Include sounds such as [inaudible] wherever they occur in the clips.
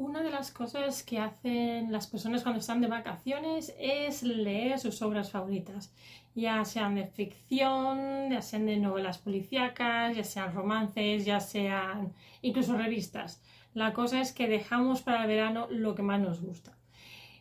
Una de las cosas que hacen las personas cuando están de vacaciones es leer sus obras favoritas, ya sean de ficción, ya sean de novelas policíacas, ya sean romances, ya sean incluso revistas. La cosa es que dejamos para el verano lo que más nos gusta.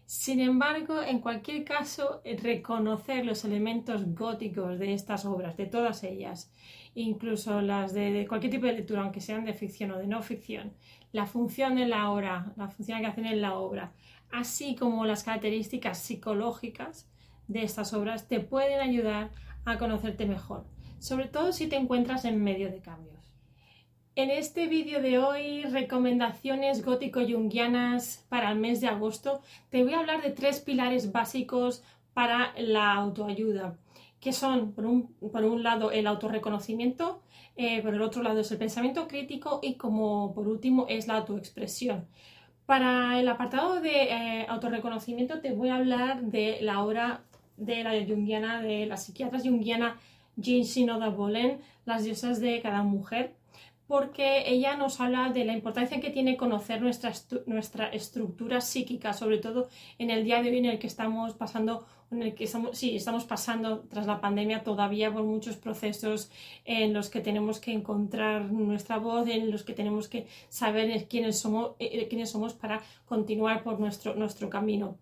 Sin embargo, en cualquier caso, reconocer los elementos góticos de estas obras, de todas ellas, incluso las de, cualquier tipo de lectura, aunque sean de ficción o de no ficción, la función de la obra, la función que hacen en la obra, así como las características psicológicas de estas obras, te pueden ayudar a conocerte mejor, sobre todo si te encuentras en medio de cambios. En este vídeo de hoy, recomendaciones gótico-jungianas para el mes de agosto, te voy a hablar de tres pilares básicos para la autoayuda, que son, por un, lado, el autorreconocimiento, eh, por el otro lado es el pensamiento crítico y como por último es la autoexpresión. Para el apartado de eh, autorreconocimiento te voy a hablar de la obra de la jungiana, de la psiquiatra jungiana Jean Shinoda Bolen, Las diosas de cada mujer, porque ella nos habla de la importancia que tiene conocer nuestra, estructura psíquica, sobre todo en el día de hoy en el que estamos pasando, en el que estamos, sí, estamos pasando tras la pandemia todavía por muchos procesos en los que tenemos que encontrar nuestra voz, en los que tenemos que saber quiénes somos, eh, somos para continuar por nuestro, nuestro camino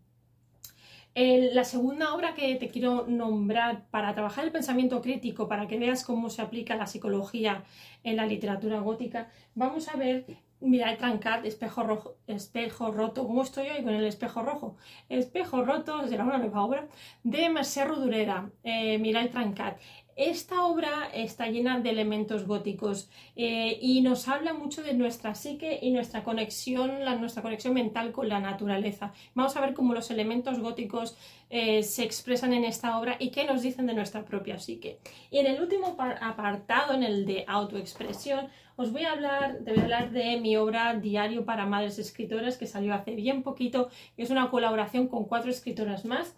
la segunda obra que te quiero nombrar para trabajar el pensamiento crítico, para que veas cómo se aplica la psicología en la literatura gótica, vamos a ver Mira el trancat, espejo, rojo, espejo roto. ¿Cómo estoy hoy con el espejo rojo? Espejo roto, será una nueva obra, de Mercè Rodoreda. Eh, mira el trancat. Esta obra está llena de elementos góticos eh, y nos habla mucho de nuestra psique y nuestra conexión, la, nuestra conexión mental con la naturaleza. Vamos a ver cómo los elementos góticos eh, se expresan en esta obra y qué nos dicen de nuestra propia psique. Y en el último apartado, en el de autoexpresión, os voy a hablar, te voy a hablar de mi obra Diario para Madres Escritoras que salió hace bien poquito. Es una colaboración con cuatro escritoras más.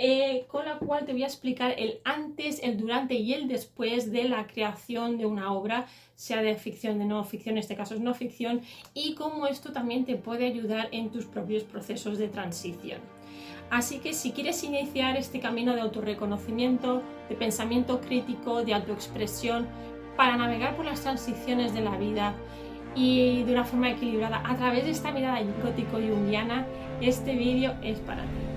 Eh, con la cual te voy a explicar el antes, el durante y el después de la creación de una obra, sea de ficción, de no ficción, en este caso es no ficción, y cómo esto también te puede ayudar en tus propios procesos de transición. Así que si quieres iniciar este camino de autorreconocimiento, de pensamiento crítico, de autoexpresión, para navegar por las transiciones de la vida y de una forma equilibrada a través de esta mirada gótico-jungiana, este vídeo es para ti.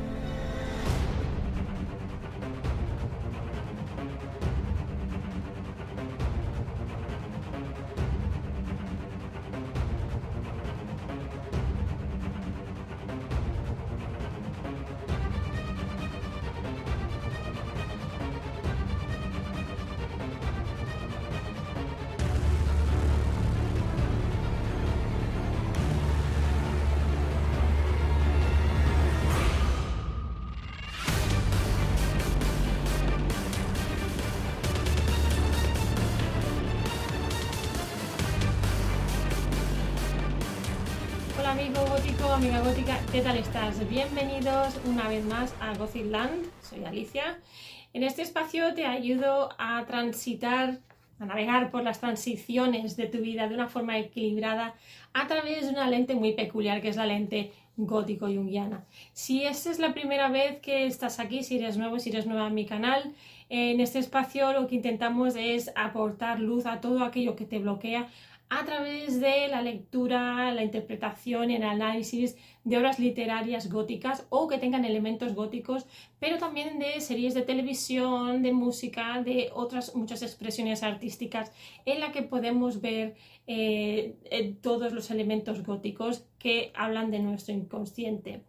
Gótico, amiga gótica, ¿qué tal estás? Bienvenidos una vez más a Gothicland, soy Alicia. En este espacio te ayudo a transitar, a navegar por las transiciones de tu vida de una forma equilibrada a través de una lente muy peculiar que es la lente gótico-jungiana. Si esta es la primera vez que estás aquí, si eres nuevo, si eres nueva en mi canal, en este espacio lo que intentamos es aportar luz a todo aquello que te bloquea a través de la lectura, la interpretación y el análisis de obras literarias góticas o que tengan elementos góticos, pero también de series de televisión, de música, de otras muchas expresiones artísticas en la que podemos ver eh, eh, todos los elementos góticos que hablan de nuestro inconsciente.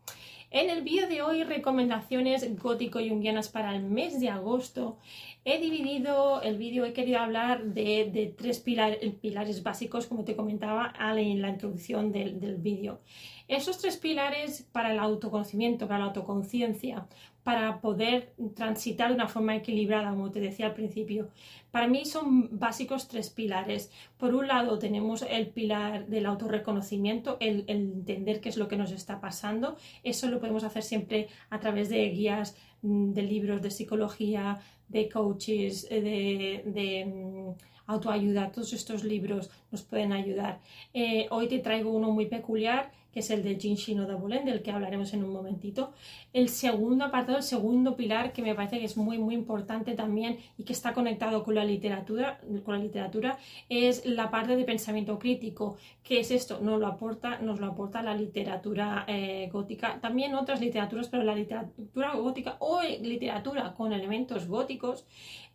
En el vídeo de hoy, recomendaciones gótico-jungianas para el mes de agosto. He dividido el vídeo, he querido hablar de, tres pilares básicos, como te comentaba en la introducción del, del vídeo. Esos tres pilares para el autoconocimiento, para la autoconciencia, para poder transitar de una forma equilibrada, como te decía al principio. Para mí son básicos tres pilares. Por un lado tenemos el pilar del autorreconocimiento, el, entender qué es lo que nos está pasando. Eso lo podemos hacer siempre a través de guías, mm, de libros de psicología, de coaches, eh, de, de mm, autoayuda. Todos estos libros nos pueden ayudar. Eh, hoy te traigo uno muy peculiar que es el de Jin Shinoda Bolen, del que hablaremos en un momentito. El segundo apartado, el segundo pilar que me parece que es muy muy importante también y que está conectado con la literatura, con la literatura es la parte de pensamiento crítico. ¿Qué es esto? Nos lo aporta, nos lo aporta la literatura eh, gótica, también otras literaturas, pero la literatura gótica o literatura con elementos góticos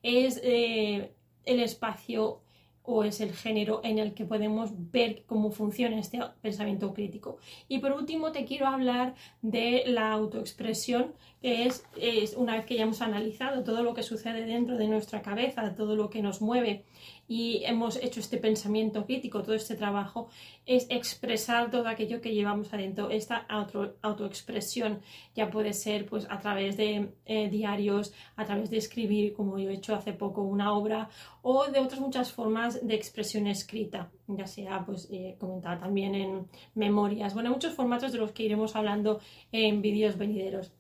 es eh, el espacio o es el género en el que podemos ver cómo funciona este pensamiento crítico. Y por último te quiero hablar de la autoexpresión, que es, es, una vez que ya hemos analizado todo lo que sucede dentro de nuestra cabeza, todo lo que nos mueve y hemos hecho este pensamiento crítico, todo este trabajo, es expresar todo aquello que llevamos adentro. Esta auto, autoexpresión ya puede ser pues, a través de eh, diarios, a través de escribir, como yo he hecho hace poco una obra, o de otras muchas formas de expresión escrita, ya sea pues, eh, comentada también en memorias, bueno, muchos formatos de los que iremos hablando en vídeos venideros.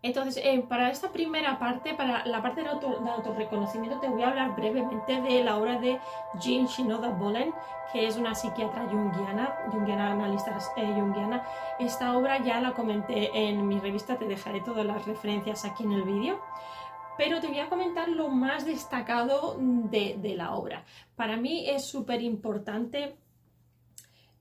Entonces, eh, para esta primera parte, para la parte del, auto, autorreconocimiento, te voy a hablar brevemente de la obra de Jean Shinoda Bolen, que es una psiquiatra junguiana, junguiana analista eh, junguiana. Esta obra ya la comenté en mi revista, te dejaré todas las referencias aquí en el vídeo. Pero te voy a comentar lo más destacado de, de la obra. Para mí es súper importante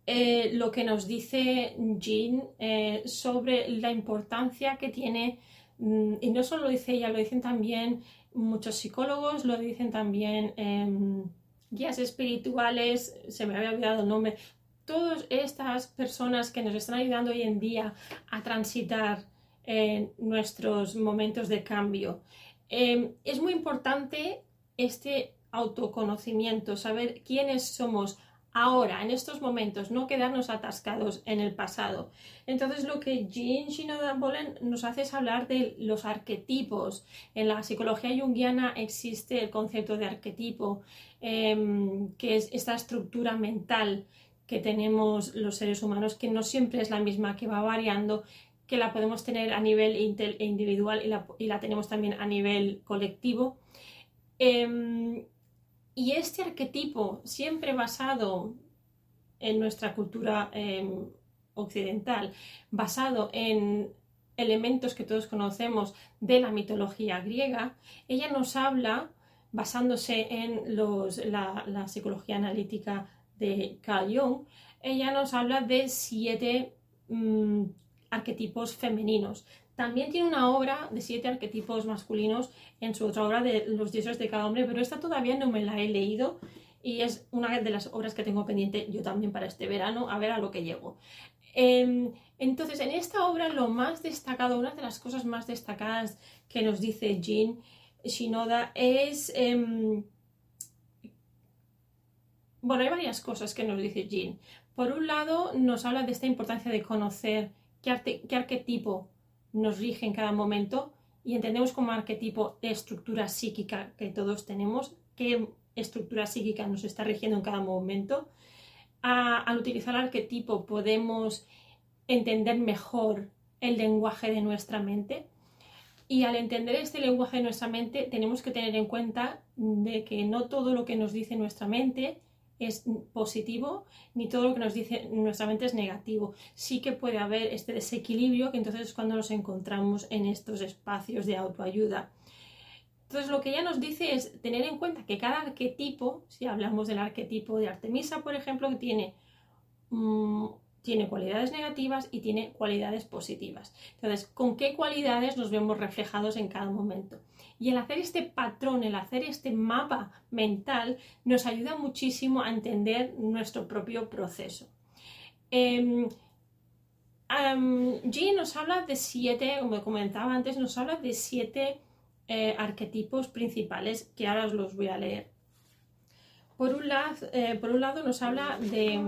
eh, lo que nos dice Jean eh, sobre la importancia que tiene, mm, y no solo lo dice ella, lo dicen también muchos psicólogos, lo dicen también em, guías espirituales, se me había olvidado el nombre, todas estas personas que nos están ayudando hoy en día a transitar eh, nuestros momentos de cambio. Em, es muy importante este autoconocimiento, saber quiénes somos, ahora, en estos momentos, no quedarnos atascados en el pasado. Entonces, lo que Jean Shinoda Bolen nos hace es hablar de los arquetipos. En la psicología junguiana existe el concepto de arquetipo, em, que es esta estructura mental que tenemos los seres humanos, que no siempre es la misma, que va variando, que la podemos tener a nivel individual y la, tenemos también a nivel colectivo. Em, y este arquetipo, siempre basado en nuestra cultura em, occidental, basado en elementos que todos conocemos de la mitología griega, ella nos habla, basándose en la, psicología analítica de Carl Jung, ella nos habla de siete mm, arquetipos femeninos, también tiene una obra de siete arquetipos masculinos en su otra obra de los dioses de cada hombre, pero esta todavía no me la he leído y es una de las obras que tengo pendiente yo también para este verano, a ver a lo que llego. Em, entonces, en esta obra lo más destacado, una de las cosas más destacadas que nos dice Jean Shinoda es... Em, bueno, hay varias cosas que nos dice Jean. Por un lado, nos habla de esta importancia de conocer qué, qué arquetipo nos rige en cada momento y entendemos como arquetipo de estructura psíquica que todos tenemos, qué estructura psíquica nos está rigiendo en cada momento. al utilizar arquetipo podemos entender mejor el lenguaje de nuestra mente y al entender este lenguaje de nuestra mente tenemos que tener en cuenta de que no todo lo que nos dice nuestra mente es positivo, ni todo lo que nos dice nuestra mente es negativo. Sí que puede haber este desequilibrio que entonces es cuando nos encontramos en estos espacios de autoayuda. Entonces lo que ella nos dice es tener en cuenta que cada arquetipo, si hablamos del arquetipo de Artemisa, por ejemplo, tiene mm, tiene cualidades negativas y tiene cualidades positivas. Entonces, ¿con qué cualidades nos vemos reflejados en cada momento? Y el hacer este patrón, el hacer este mapa mental, nos ayuda muchísimo a entender nuestro propio proceso. Eh, nos habla de siete, como comentaba antes, nos habla de siete eh, arquetipos principales que ahora os los voy a leer. Por un, lado, eh, por un lado nos habla de,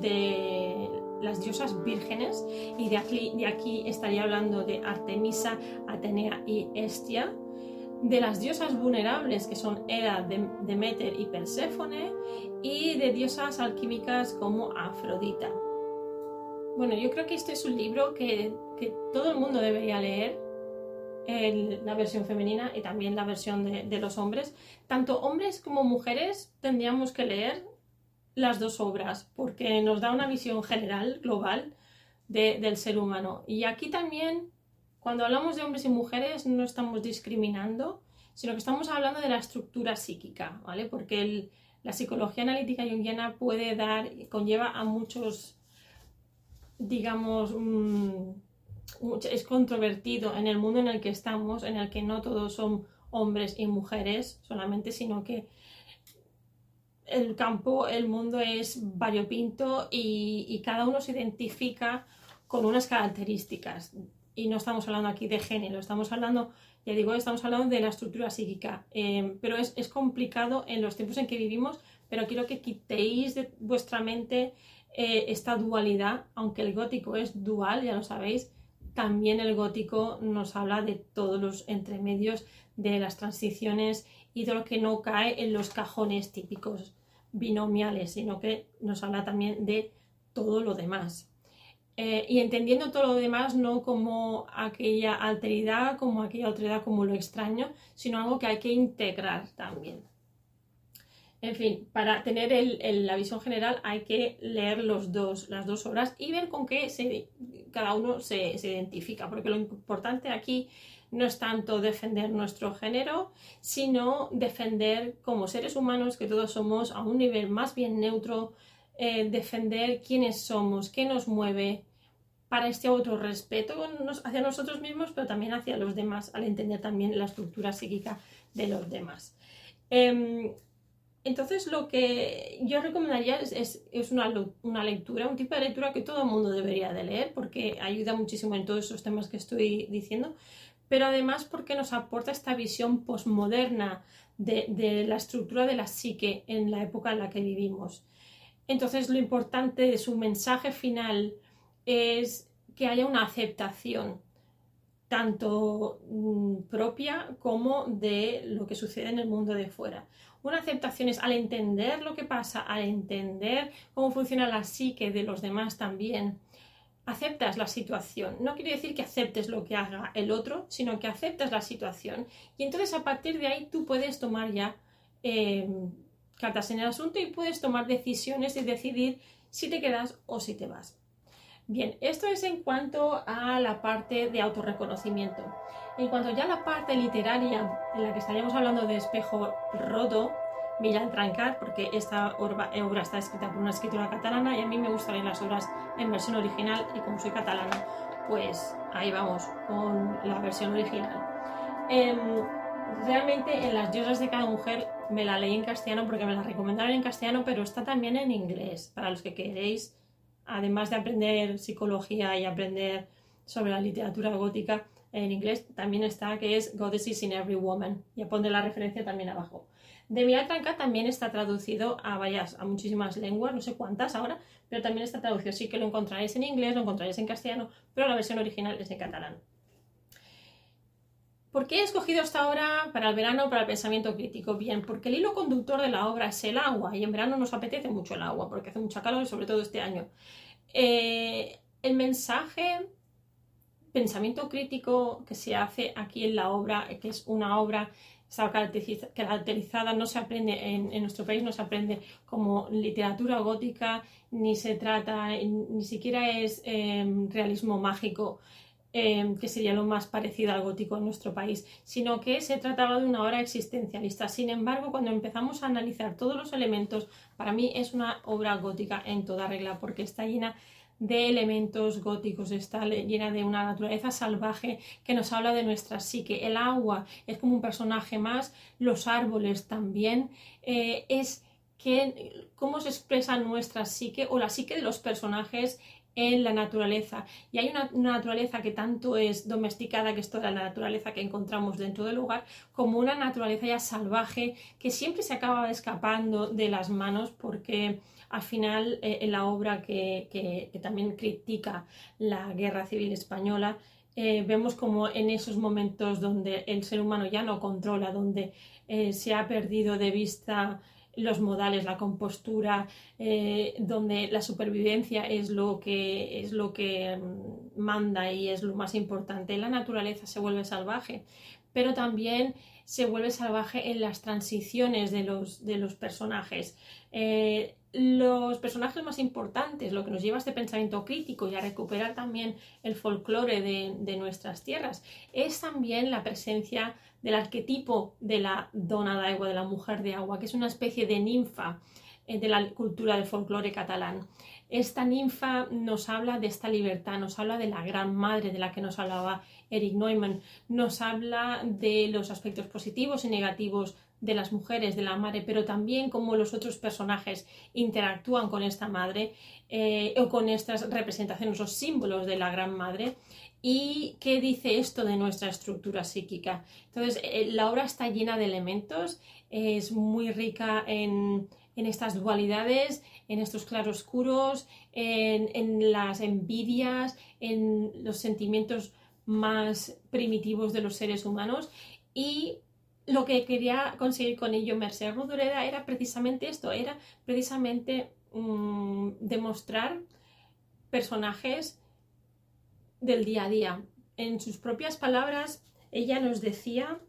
de las diosas vírgenes y de aquí, de aquí estaría hablando de Artemisa, Atenea y Estia, de las diosas vulnerables que son Hera, Demeter y Perséfone y de diosas alquímicas como Afrodita. Bueno, yo creo que este es un libro que, que todo el mundo debería leer la versión femenina y también la versión de, los hombres. Tanto hombres como mujeres tendríamos que leer las dos obras porque nos da una visión general, global, del ser humano. Y aquí también, cuando hablamos de hombres y mujeres, no estamos discriminando, sino que estamos hablando de la estructura psíquica, ¿vale? Porque la psicología analítica junguiana puede dar, conlleva a muchos, digamos, es controvertido en el mundo en el que estamos, en el que no todos son hombres y mujeres solamente, sino que el campo, el mundo es variopinto y, cada uno se identifica con unas características. Y no estamos hablando aquí de género, estamos hablando, ya digo, estamos hablando de la estructura psíquica. Eh, pero es, es, complicado en los tiempos en que vivimos, pero quiero que quitéis de vuestra mente eh, esta dualidad, aunque el gótico es dual, ya lo sabéis, también el gótico nos habla de todos los entremedios, de las transiciones y de lo que no cae en los cajones típicos binomiales, sino que nos habla también de todo lo demás. Eh, y entendiendo todo lo demás no como aquella alteridad, como aquella otredad, como lo extraño, sino algo que hay que integrar también. En fin, para tener la visión general hay que leer los dos, las dos obras y ver con qué cada uno se, identifica, porque lo importante aquí no es tanto defender nuestro género, sino defender como seres humanos, que todos somos a un nivel más bien neutro, eh, defender quiénes somos, qué nos mueve, para este otro respeto hacia nosotros mismos, pero también hacia los demás, al entender también la estructura psíquica de los demás. Em, entonces, lo que yo recomendaría es, una, lectura, un tipo de lectura que todo el mundo debería de leer porque ayuda muchísimo en todos esos temas que estoy diciendo, pero además porque nos aporta esta visión posmoderna de, la estructura de la psique en la época en la que vivimos. Entonces, lo importante de su mensaje final es que haya una aceptación tanto mm, propia como de lo que sucede en el mundo de fuera. Una aceptación es al entender lo que pasa, al entender cómo funciona la psique de los demás también, aceptas la situación. No quiere decir que aceptes lo que haga el otro, sino que aceptas la situación. Y entonces a partir de ahí tú puedes tomar ya eh, cartas en el asunto y puedes tomar decisiones y decidir si te quedas o si te vas. Bien, esto es en cuanto a la parte de autorreconocimiento. En cuanto ya a la parte literaria, en la que estaríamos hablando de espejo roto, Millán Trancat, porque esta obra, está escrita por una escritora catalana y a mí me gustan las obras en versión original y como soy catalana, pues ahí vamos con la versión original. Em, realmente en las diosas de cada mujer me la leí en castellano porque me la recomendaron en castellano, pero está también en inglés, para los que queréis además de aprender psicología y aprender sobre la literatura gótica en inglés, también está que es Goddesses in Every Woman. Ya pondré la referencia también abajo. De mi Tranca también está traducido a varias, a muchísimas lenguas, no sé cuántas ahora, pero también está traducido. Sí que lo encontraréis en inglés, lo encontraréis en castellano, pero la versión original es en catalán. ¿Por qué he escogido esta obra para el verano, para el pensamiento crítico? Bien, porque el hilo conductor de la obra es el agua y en verano nos apetece mucho el agua porque hace mucha calor, sobre todo este año. Eh, el mensaje, pensamiento crítico que se hace aquí en la obra, que es una obra caracterizada, no se aprende en, nuestro país, no se aprende como literatura gótica, ni se trata, ni siquiera es eh, realismo mágico Em, que sería lo más parecido al gótico en nuestro país, sino que se trataba de una obra existencialista. Sin embargo, cuando empezamos a analizar todos los elementos, para mí es una obra gótica en toda regla, porque está llena de elementos góticos, está llena de una naturaleza salvaje que nos habla de nuestra psique. El agua es como un personaje más, los árboles también, eh, es que, cómo se expresa nuestra psique o la psique de los personajes en la naturaleza. Y hay una, naturaleza que tanto es domesticada, que es toda la naturaleza que encontramos dentro del lugar, como una naturaleza ya salvaje que siempre se acaba escapando de las manos porque al final eh, en la obra que, también critica la guerra civil española, eh, vemos como en esos momentos donde el ser humano ya no controla, donde eh, se ha perdido de vista los modales, la compostura, eh, donde la supervivencia es lo que es lo que mm, manda y es lo más importante. La naturaleza se vuelve salvaje, pero también se vuelve salvaje en las transiciones de los, de los personajes. Eh, los personajes más importantes, lo que nos lleva a este pensamiento crítico y a recuperar también el folclore de, nuestras tierras, es también la presencia del arquetipo de la dona de agua, de la mujer de agua, que es una especie de ninfa eh, de la cultura del folclore catalán. Esta ninfa nos habla de esta libertad, nos habla de la gran madre de la que nos hablaba Eric Neumann, nos habla de los aspectos positivos y negativos de las mujeres, de la madre, pero también cómo los otros personajes interactúan con esta madre eh, o con estas representaciones o símbolos de la gran madre y qué dice esto de nuestra estructura psíquica. Entonces, eh, la obra está llena de elementos, es muy rica en, estas dualidades, en estos claroscuros, en, en las envidias, en los sentimientos más primitivos de los seres humanos y lo que quería conseguir con ello Merced Rodoreda era precisamente esto, era precisamente mm, demostrar personajes del día a día. En sus propias palabras, ella nos decía,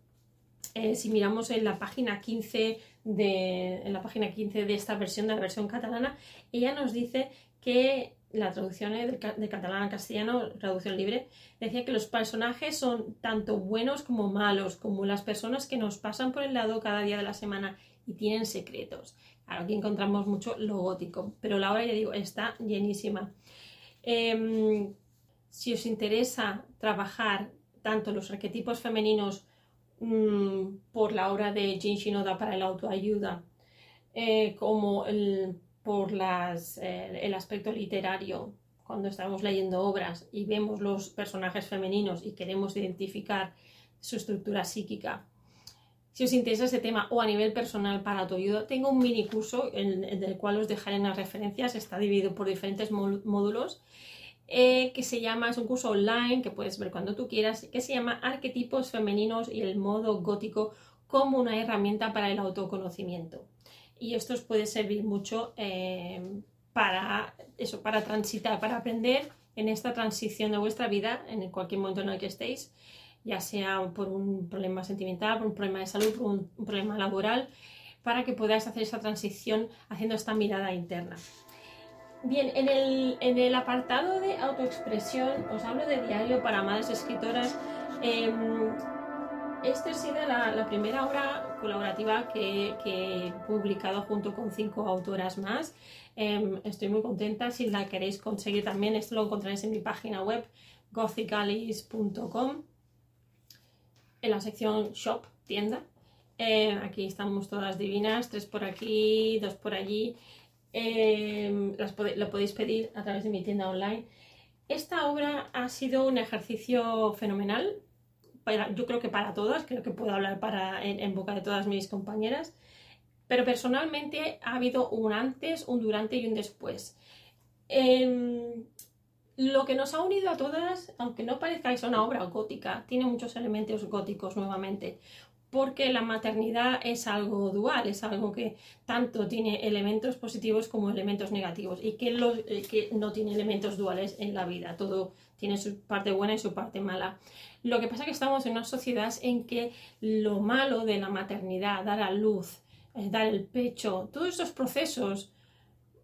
eh, si miramos en la página 15 de, en la página 15 de esta versión, de la versión catalana, ella nos dice que la traducción de, catalán a castellano, traducción libre, decía que los personajes son tanto buenos como malos, como las personas que nos pasan por el lado cada día de la semana y tienen secretos. Claro, aquí encontramos mucho lo gótico, pero la obra, ya digo, está llenísima. Em, si os interesa trabajar tanto los arquetipos femeninos mm, por la obra de Jin Shinoda para el autoayuda, eh, como el por las, eh, el aspecto literario, cuando estamos leyendo obras y vemos los personajes femeninos y queremos identificar su estructura psíquica. Si os interesa ese tema o a nivel personal para tu ayuda, tengo un mini curso en, el cual os dejaré en las referencias, está dividido por diferentes módulos, eh, que se llama, es un curso online que puedes ver cuando tú quieras, que se llama Arquetipos femeninos y el modo gótico como una herramienta para el autoconocimiento y esto os puede servir mucho eh, para eso, para transitar, para aprender en esta transición de vuestra vida, en cualquier momento en el que estéis, ya sea por un problema sentimental, por un problema de salud, por un, problema laboral, para que podáis hacer esa transición haciendo esta mirada interna. Bien, en el, apartado de autoexpresión os hablo de diario para madres escritoras. Em, esta ha sido la, primera obra colaborativa que, he publicado junto con cinco autoras más. Em, estoy muy contenta. Si la queréis conseguir también, esto lo encontraréis en mi página web gothicalis.com en la sección Shop, tienda. Em, aquí estamos todas divinas, tres por aquí, dos por allí. Em, lo podéis pedir a través de mi tienda online. Esta obra ha sido un ejercicio fenomenal yo creo que para todas, creo que puedo hablar para, en, boca de todas mis compañeras, pero personalmente ha habido un antes, un durante y un después. Em, lo que nos ha unido a todas, aunque no parezca que sea una obra gótica, tiene muchos elementos góticos nuevamente, porque la maternidad es algo dual, es algo que tanto tiene elementos positivos como elementos negativos y que, eh, que no tiene elementos duales en la vida, todo tiene su parte buena y su parte mala. Lo que pasa es que estamos en una sociedad en que lo malo de la maternidad, dar a luz, eh, dar el pecho, todos estos procesos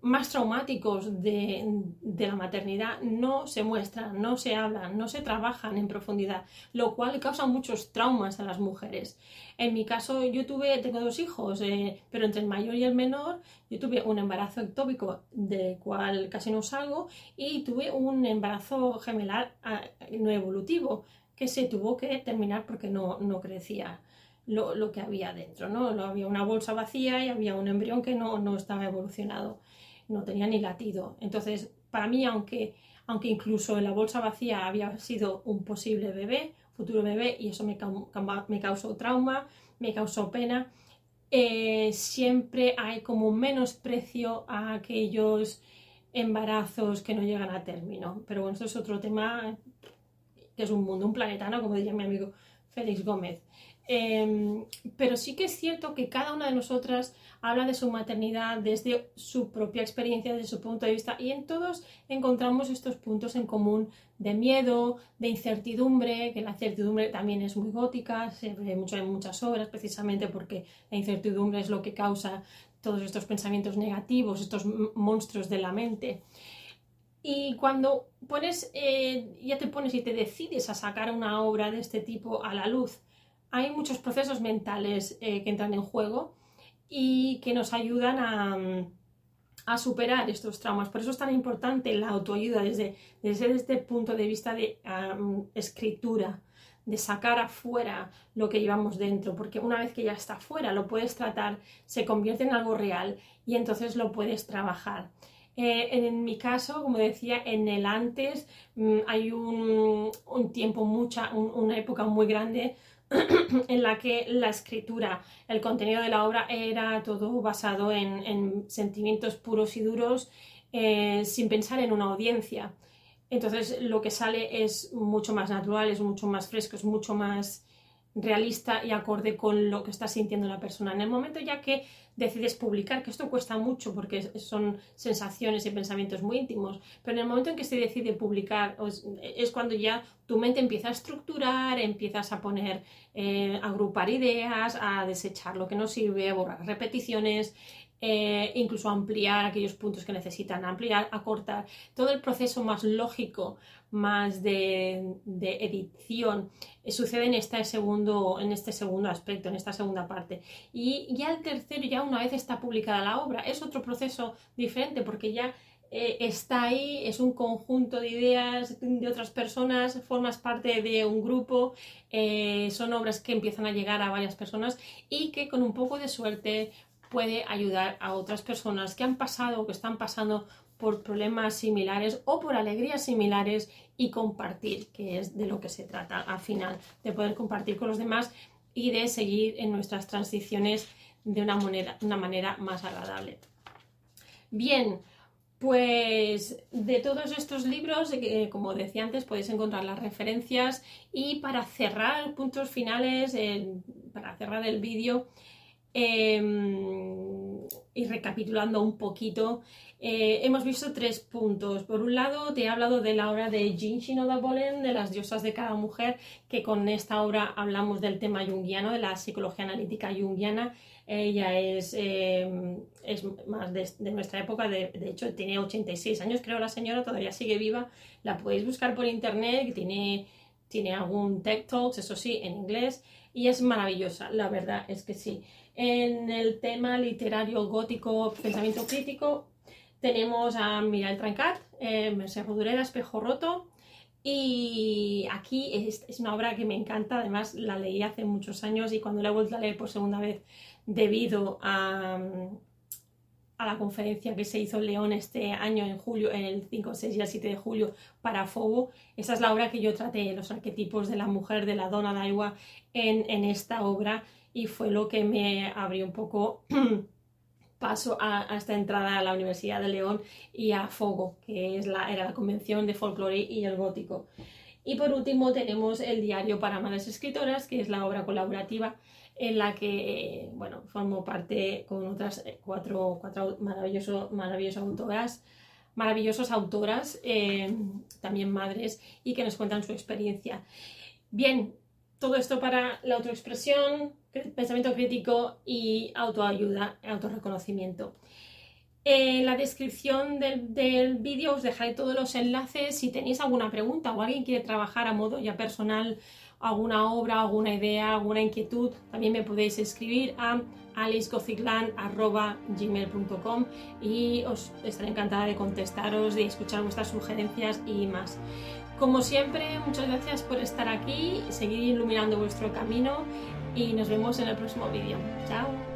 más traumáticos de, la maternidad no se muestran, no se hablan, no se trabajan en profundidad, lo cual causa muchos traumas a las mujeres. En mi caso, yo tuve, tengo dos hijos, eh, pero entre el mayor y el menor, yo tuve un embarazo ectópico del cual casi no salgo y tuve un embarazo gemelar ah, no evolutivo que se tuvo que terminar porque no, no crecía. Lo, que había dentro, ¿no? Había una bolsa vacía y había un embrión que no, no estaba evolucionado no tenía ni latido. Entonces, para mí, aunque, aunque incluso en la bolsa vacía había sido un posible bebé, futuro bebé, y eso me, causó trauma, me causó pena, eh, siempre hay como menosprecio a aquellos embarazos que no llegan a término. Pero bueno, eso es otro tema que es un mundo, un planeta, ¿no? Como diría mi amigo Félix Gómez. Em, pero sí que es cierto que cada una de nosotras habla de su maternidad desde su propia experiencia, desde su punto de vista, y en todos encontramos estos puntos en común de miedo, de incertidumbre, que la incertidumbre también es muy gótica, se muchas obras, precisamente porque la incertidumbre es lo que causa todos estos pensamientos negativos, estos monstruos de la mente. Y cuando pones, eh, ya te pones y te decides a sacar una obra de este tipo a la luz, hay muchos procesos mentales eh, que entran en juego y que nos ayudan a, superar estos traumas. Por eso es tan importante la autoayuda desde, desde este punto de vista de escritura, de sacar afuera lo que llevamos dentro, porque una vez que ya está afuera lo puedes tratar, se convierte en algo real y entonces lo puedes trabajar. Eh, en mi caso, como decía, en el antes mm, hay un, tiempo, mucha, una época muy grande [clears throat] en la que la escritura, el contenido de la obra era todo basado en, sentimientos puros y duros eh, sin pensar en una audiencia. Entonces lo que sale es mucho más natural, es mucho más fresco, es mucho más realista y acorde con lo que está sintiendo la persona. En el momento ya que decides publicar, que esto cuesta mucho porque son sensaciones y pensamientos muy íntimos, pero en el momento en que se decide publicar es cuando ya tu mente empieza a estructurar, empiezas a poner, eh, agrupar ideas, a desechar lo que no sirve, a borrar repeticiones, eh, incluso ampliar aquellos puntos que necesitan ampliar, acortar, todo el proceso más lógico, más de, edición, eh, sucede en este, segundo, en este segundo aspecto, en esta segunda parte. Y ya el tercero, ya una vez está publicada la obra, es otro proceso diferente porque ya eh, está ahí, es un conjunto de ideas de otras personas, formas parte de un grupo, son obras que empiezan a llegar a varias personas y que con un poco de suerte, puede ayudar a otras personas que han pasado o que están pasando por problemas similares o por alegrías similares y compartir, que es de lo que se trata al final, de poder compartir con los demás y de seguir en nuestras transiciones de una manera, una manera más agradable. Bien, pues de todos estos libros, eh, como decía antes, podéis encontrar las referencias y para cerrar puntos finales, para cerrar el vídeo, Em, y recapitulando un poquito, eh, hemos visto tres puntos. Por un lado, te he hablado de la obra de Jean Shinoda Bolen, de las diosas de cada mujer, que con esta obra hablamos del tema junguiano, de la psicología analítica junguiana. Ella es, em, es más de, nuestra época, de, de, hecho tiene 86 años, creo la señora, todavía sigue viva. La podéis buscar por internet, tiene, tiene algún tech Talks, eso sí, en inglés, y es maravillosa, la verdad es que sí. En el tema literario gótico, pensamiento crítico, tenemos a Miguel Trancat, eh, Merced Rodureda, Espejo Roto. Y aquí es, una obra que me encanta, además la leí hace muchos años y cuando la he vuelto a leer por segunda vez debido a, la conferencia que se hizo en León este año en julio, el 5, 6 y el 7 de julio para Fogo. Esa es la obra que yo traté, los arquetipos de la mujer, de la dona Daiwa en, en esta obra y fue lo que me abrió un poco [clears throat] paso a, esta entrada a la Universidad de León y a Fogo, que es la, era la convención de folclore y el gótico. Y por último tenemos el diario para madres escritoras, que es la obra colaborativa en la que bueno, formo parte con otras cuatro, cuatro maravilloso, maravillosas autoras, maravillosas autoras, eh, también madres, y que nos cuentan su experiencia. Bien, todo esto para la autoexpresión, pensamiento crítico y autoayuda, autorreconocimiento. En la descripción del, vídeo os dejaré todos los enlaces si tenéis alguna pregunta o alguien quiere trabajar a modo ya personal alguna obra, alguna idea, alguna inquietud, también me podéis escribir a alicegociclan.gmail.com y os estaré encantada de contestaros, de escuchar vuestras sugerencias y más. Como siempre, muchas gracias por estar aquí, seguir iluminando vuestro camino y nos vemos en el próximo vídeo. Chao.